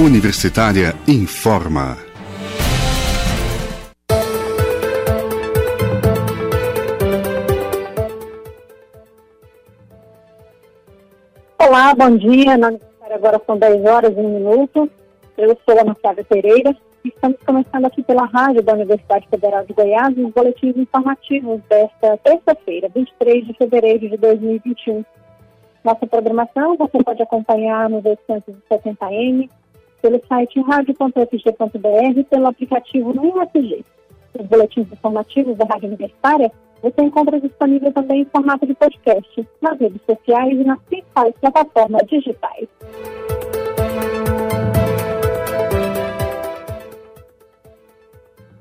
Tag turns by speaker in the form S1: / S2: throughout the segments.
S1: Universitária informa.
S2: Olá, bom dia. Agora são 10 horas e 1 minuto. Eu sou a Flávia Pereira. Estamos começando aqui pela rádio da Universidade Federal de Goiás os boletins informativos desta terça-feira, 23 de fevereiro de 2021. Nossa programação você pode acompanhar nos 870M, pelo site radio.fg.br e pelo aplicativo UFG. Os boletins informativos da Rádio Universitária você encontra disponível também em formato de podcast nas redes sociais e nas principais plataformas digitais.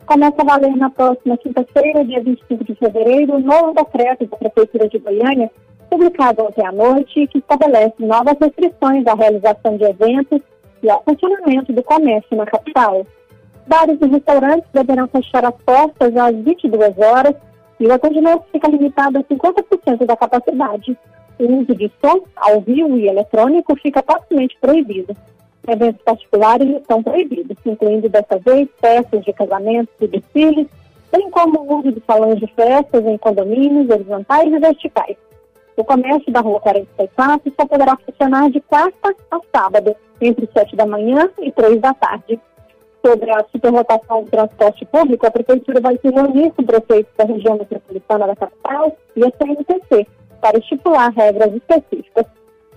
S2: Começa a valer na próxima quinta-feira, dia 25 de fevereiro, o novo decreto da Prefeitura de Goiânia, publicado ontem à noite, que estabelece novas restrições à realização de eventos e ao funcionamento do comércio na capital. Bares e restaurantes deverão fechar as portas às 22 horas e o atendimento fica limitado a 50% da capacidade. O uso de som, ao vivo e eletrônico fica totalmente proibido. Eventos particulares estão proibidos, incluindo dessa vez festas de casamentos e desfiles, bem como o uso de salões de festas em condomínios horizontais e verticais. O comércio da Rua 44 só poderá funcionar de quarta a sábado, entre 7 da manhã e 3 da tarde. Sobre a superlotação do transporte público, a Prefeitura vai se reunir com prefeitos da região metropolitana da capital e a CNTC para estipular regras específicas.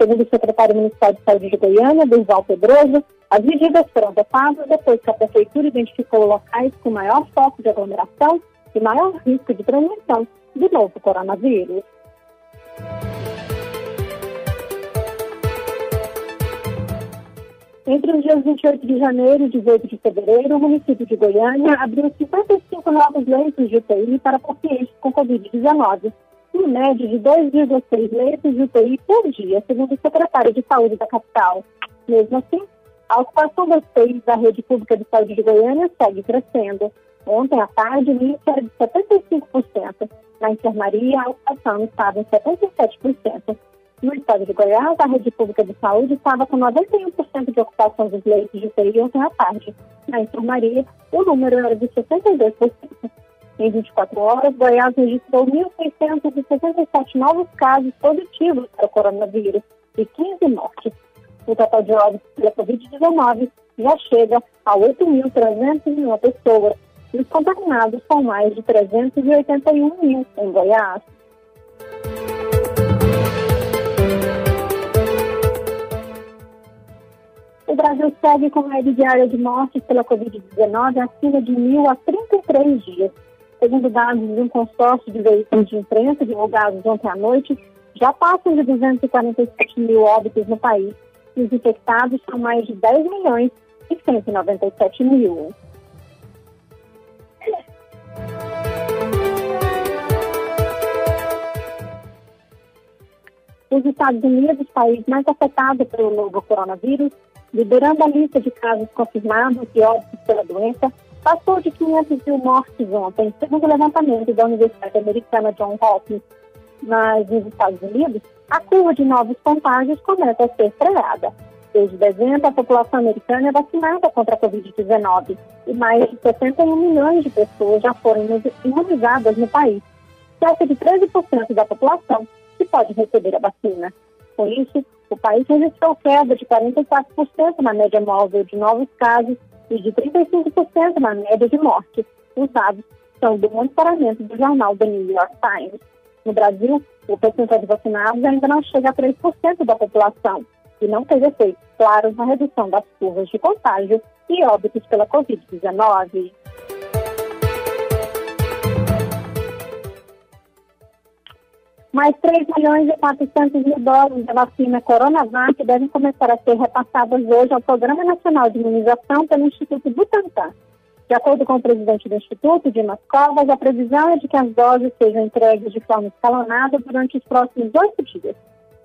S2: Segundo o secretário municipal de saúde de Goiânia, Durval Pedroso, as medidas foram adotadas depois que a prefeitura identificou locais com maior foco de aglomeração e maior risco de transmissão do novo coronavírus. Entre os dias 28 de janeiro e 18 de fevereiro, o município de Goiânia abriu 55 novos leitos de UTI para pacientes com Covid-19 em média de 2,6 leitos de UTI por dia, segundo o secretário de Saúde da capital. Mesmo assim, a ocupação das UTIs da rede pública de saúde de Goiânia segue crescendo. Ontem à tarde, o índice era de 75%. Na enfermaria, a ocupação estava em 77%. No estado de Goiás, a rede pública de saúde estava com 91% de ocupação dos leitos de UTI ontem à tarde. Na enfermaria, o número era de 62%. Em 24 horas, Goiás registrou 1.667 novos casos positivos para o coronavírus e 15 mortes. O total de óbitos pela Covid-19 já chega a 8.301 pessoas os contaminados são mais de 381 mil em Goiás. O Brasil segue com média diária de mortes pela Covid-19 acima de mil a 33 dias. Segundo dados de um consórcio de veículos de imprensa divulgados ontem à noite, já passam de 247 mil óbitos no país. E os infectados são mais de 10 milhões e 197 mil. Os Estados Unidos, país mais afetado pelo novo coronavírus, liberando a lista de casos confirmados e óbitos pela doença, passou de 500 mil mortes ontem, segundo o levantamento da Universidade Americana John Hopkins. Mas nos Estados Unidos, a curva de novos contágios começa a ser freada. Desde dezembro, a população americana é vacinada contra a Covid-19 e mais de 61 milhões de pessoas já foram imunizadas no país, cerca de 13% da população que pode receber a vacina. Com isso, o país registrou queda de 44% na média móvel de novos casos e de 35% na média de morte. Os dados são do monitoramento do jornal The New York Times. No Brasil, o percentual de vacinados ainda não chega a 3% da população e não teve efeitos claros na redução das curvas de contágio e óbitos pela Covid-19. Mais 3 milhões e 400 mil doses da vacina Coronavac devem começar a ser repassadas hoje ao Programa Nacional de Imunização pelo Instituto Butantan. De acordo com o presidente do Instituto, Dimas Covas, a previsão é de que as doses sejam entregues de forma escalonada durante os próximos oito dias.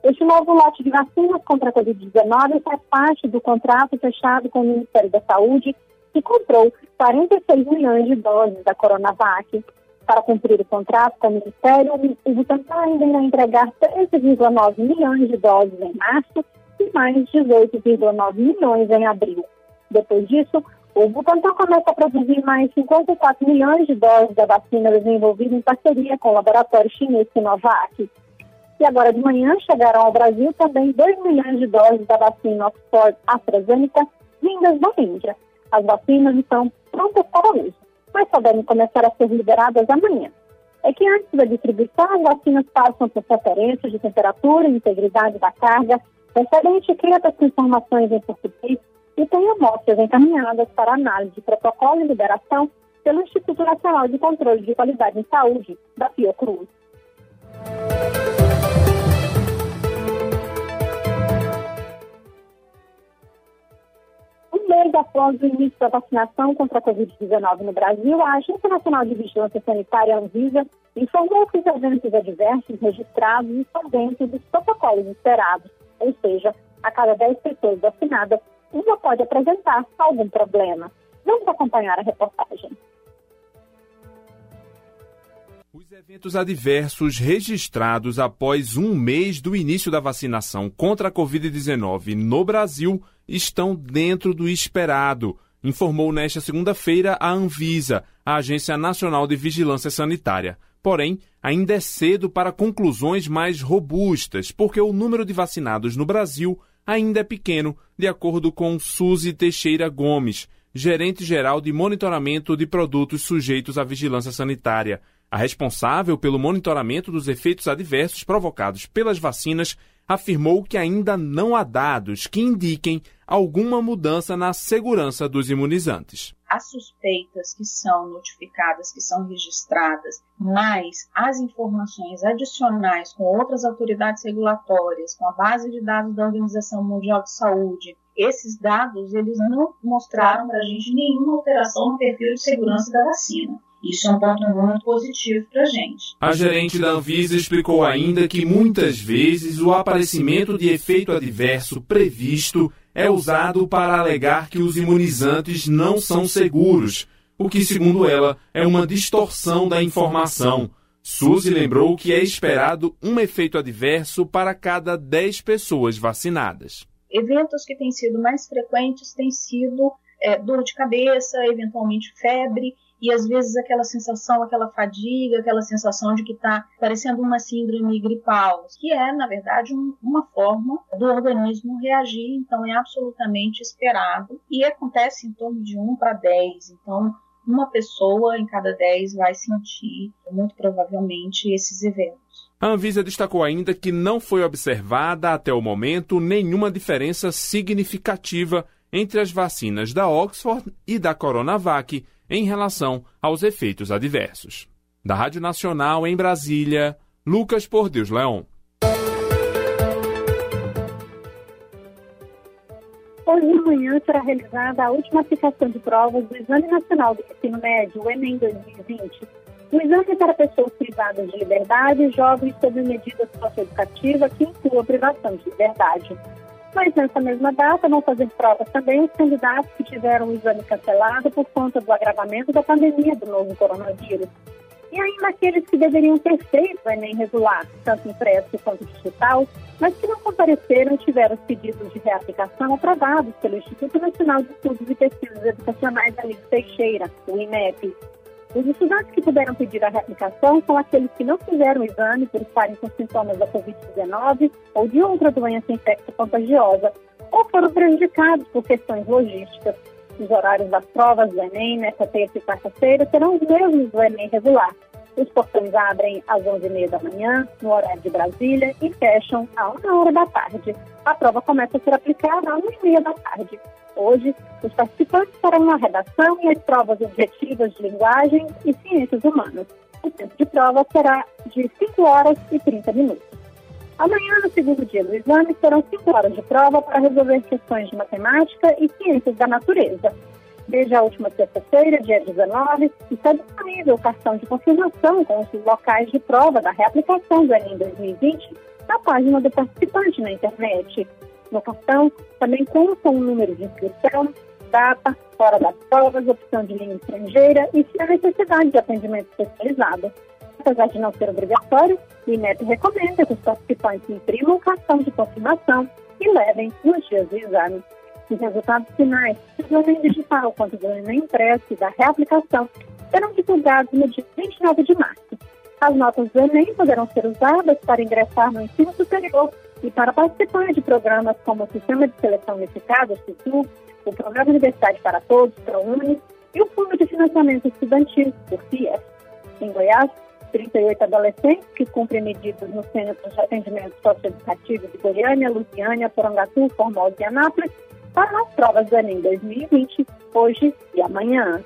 S2: Este novo lote de vacinas contra a Covid-19 faz parte do contrato fechado com o Ministério da Saúde, que comprou 46 milhões de doses da Coronavac. Para cumprir o contrato com o Ministério, o Butantan irá entregar 13,9 milhões de doses em março e mais 18,9 milhões em abril. Depois disso, o Butantan começa a produzir mais 54 milhões de doses da vacina desenvolvida em parceria com o laboratório chinês Sinovac. E agora de manhã chegarão ao Brasil também 2 milhões de doses da vacina Oxford AstraZeneca vindas da Índia. As vacinas estão prontas para uso, mas só devem começar a ser liberadas amanhã. É que antes da distribuição, as vacinas passam por preferências de temperatura integridade da carga, recebem etiquetas com informações em português e têm amostras encaminhadas para análise de protocolo e liberação pelo Instituto Nacional de Controle de Qualidade em Saúde, da Fiocruz. Após o início da vacinação contra a Covid-19 no Brasil, a Agência Nacional de Vigilância Sanitária, Anvisa, informou que os eventos adversos registrados estão dentro dos protocolos esperados, ou seja, a cada 10 pessoas vacinadas, uma pode apresentar algum problema. Vamos acompanhar a reportagem.
S1: Os eventos adversos registrados após um mês do início da vacinação contra a Covid-19 no Brasil estão dentro do esperado, informou nesta segunda-feira a Anvisa, a Agência Nacional de Vigilância Sanitária. Porém, ainda é cedo para conclusões mais robustas, porque o número de vacinados no Brasil ainda é pequeno, de acordo com Suzy Teixeira Gomes, gerente-geral de monitoramento de produtos sujeitos à vigilância sanitária. A responsável pelo monitoramento dos efeitos adversos provocados pelas vacinas afirmou que ainda não há dados que indiquem alguma mudança na segurança dos imunizantes.
S3: As suspeitas que são notificadas, que são registradas, mais as informações adicionais com outras autoridades regulatórias, com a base de dados da Organização Mundial de Saúde, esses dados eles não mostraram para a gente nenhuma alteração no perfil de segurança da vacina. Isso é um ponto muito positivo para a gente.
S1: A gerente da Anvisa explicou ainda que muitas vezes o aparecimento de efeito adverso previsto é usado para alegar que os imunizantes não são seguros, o que, segundo ela, é uma distorção da informação. Suzy lembrou que é esperado um efeito adverso para cada 10 pessoas vacinadas.
S3: Eventos que têm sido mais frequentes têm sido é, dor de cabeça, eventualmente febre e às vezes aquela sensação, aquela fadiga, aquela sensação de que está parecendo uma síndrome gripal, que é, na verdade, um, uma forma do organismo reagir, então é absolutamente esperado e acontece em torno de 1 para 10. Então, uma pessoa em cada 10 vai sentir, muito provavelmente, esses eventos.
S1: A Anvisa destacou ainda que não foi observada até o momento nenhuma diferença significativa entre as vacinas da Oxford e da Coronavac em relação aos efeitos adversos. Da Rádio Nacional em Brasília, Lucas Por Deus Leão.
S2: Hoje de manhã será realizada a última aplicação de provas do Exame Nacional do Ensino Médio, o Enem 2020. O exame é para pessoas privadas de liberdade e jovens sob medidas socioeducativas que incluam a privação de liberdade. Mas nessa mesma data vão fazer provas também os candidatos que tiveram o exame cancelado por conta do agravamento da pandemia do novo coronavírus. E ainda aqueles que deveriam ter feito o Enem regular, tanto impresso quanto digital, mas que não compareceram e tiveram os pedidos de reaplicação aprovados pelo Instituto Nacional de Estudos e Pesquisas Educacionais Amigo Teixeira, o INEP. Os estudantes que puderam pedir a reaplicação são aqueles que não fizeram o exame por estarem com sintomas da Covid-19 ou de outra doença infecto-contagiosa, ou foram prejudicados por questões logísticas. Os horários das provas do Enem, nesta terça e quarta-feira, serão os mesmos do Enem regular. Os portões abrem às 11h30 da manhã, no horário de Brasília, e fecham à 1 hora da tarde. A prova começa a ser aplicada às 1h30 da tarde. Hoje, os participantes farão a redação e as provas objetivas de linguagem e ciências humanas. O tempo de prova será de 5 horas e 30 minutos. Amanhã, no segundo dia do exame, serão 5 horas de prova para resolver questões de matemática e ciências da natureza. Desde a última terça-feira, dia 19, está disponível o cartão de confirmação com os locais de prova da reaplicação do Enem 2020 na página do participante na internet. No cartão também consta um número de inscrição, data, hora das provas, opção de língua estrangeira e se há necessidade de atendimento especializado. Apesar de não ser obrigatório, o INEP recomenda que os participantes imprimam o cartão de confirmação e levem nos dias do exame. Os resultados finais, do Enem digital quanto do Enem impresso e da reaplicação, serão divulgados no dia 29 de março. As notas do Enem poderão ser usadas para ingressar no ensino superior e para participar de programas como o Sistema de Seleção Unificado, o SISU, o Programa Universidade para Todos, ProUni, e o Fundo de Financiamento Estudantil, o FIES. Em Goiás, 38 adolescentes que cumprem medidas no Centro de Atendimento Socioeducativo de Goiânia, Lusiânia, Porangatu, Formosa e Anápolis para as provas do Enem 2020, hoje e amanhã.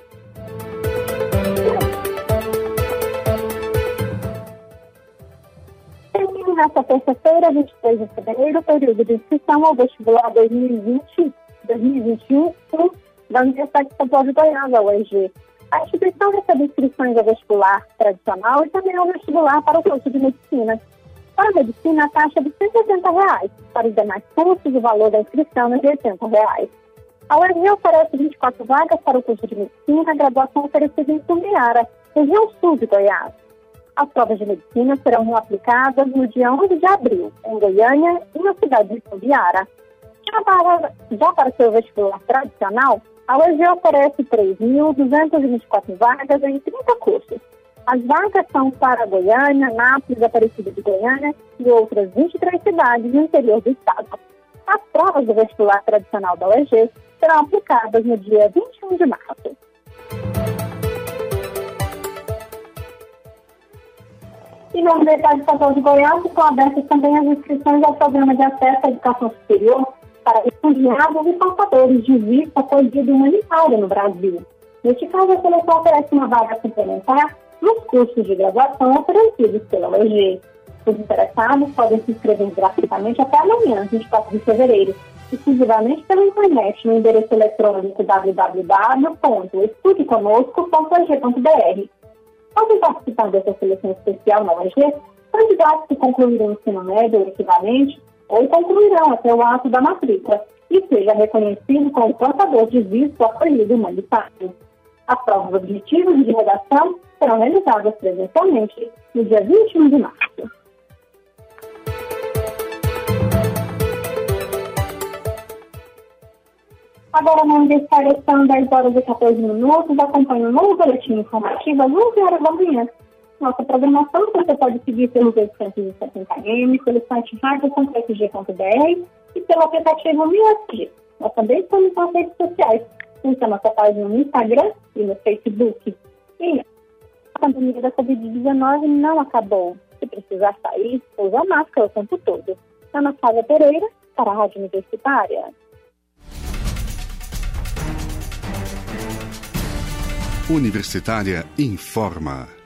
S2: Termina nesta terça-feira, 23 de fevereiro, o período de inscrição ao vestibular 2020-2021 da Universidade Estadual de a UEG. A instituição recebe inscrições ao vestibular tradicional e também ao vestibular para o curso de medicina. Para a medicina, a taxa é de 180 reais. Para os demais cursos, o valor da inscrição é de 80 reais. A UEG oferece 24 vagas para o curso de medicina, a graduação oferecida em Sumbiara, região sul de Goiás. As provas de medicina serão aplicadas no dia 11 de abril, em Goiânia e na cidade de Sumbiara. Já para, já para seu vestibular tradicional, a UEG oferece 3.224 vagas em 30 cursos. As vagas são para Goiânia, Nápoles, Aparecida de Goiânia e outras 23 cidades no interior do estado. As provas do vestibular tradicional da UEG serão aplicadas no dia 21 de março. E na Universidade Estadual de Goiás estão abertas também as inscrições ao Programa de Acesso à Educação Superior para refugiados e portadores de visto acolhido humanitário no Brasil. Neste caso, a seleção oferece uma vaga suplementar nos cursos de graduação oferecidos pela UEG. Os interessados podem se inscrever gratuitamente até amanhã, 24 de fevereiro, exclusivamente pela internet no endereço eletrônico www.estudeconosco.eg.br. Podem participar dessa seleção especial na UEG candidatos que concluíram o ensino médio ou equivalente ou concluirão até o ato da matrícula e seja reconhecido como portador de visto acolhido humanitário. As provas objetivas de redação serão realizadas presencialmente no dia 21 de março. Agora vamos estar são 10 horas e 14 minutos. Acompanhe um novo boletim informativo às 11 horas da manhã nossa programação você pode seguir pelo 870M, pelo site rádio.fg.br e pelo aplicativo MiaSG. Nós também estamos nas redes sociais. Curta nossa página no Instagram e no Facebook. E pandemia da Covid-19 não acabou. Se precisar sair, usa máscara o tempo todo. Ana Flávia Pereira, para a Rádio Universitária.
S4: Universitária informa.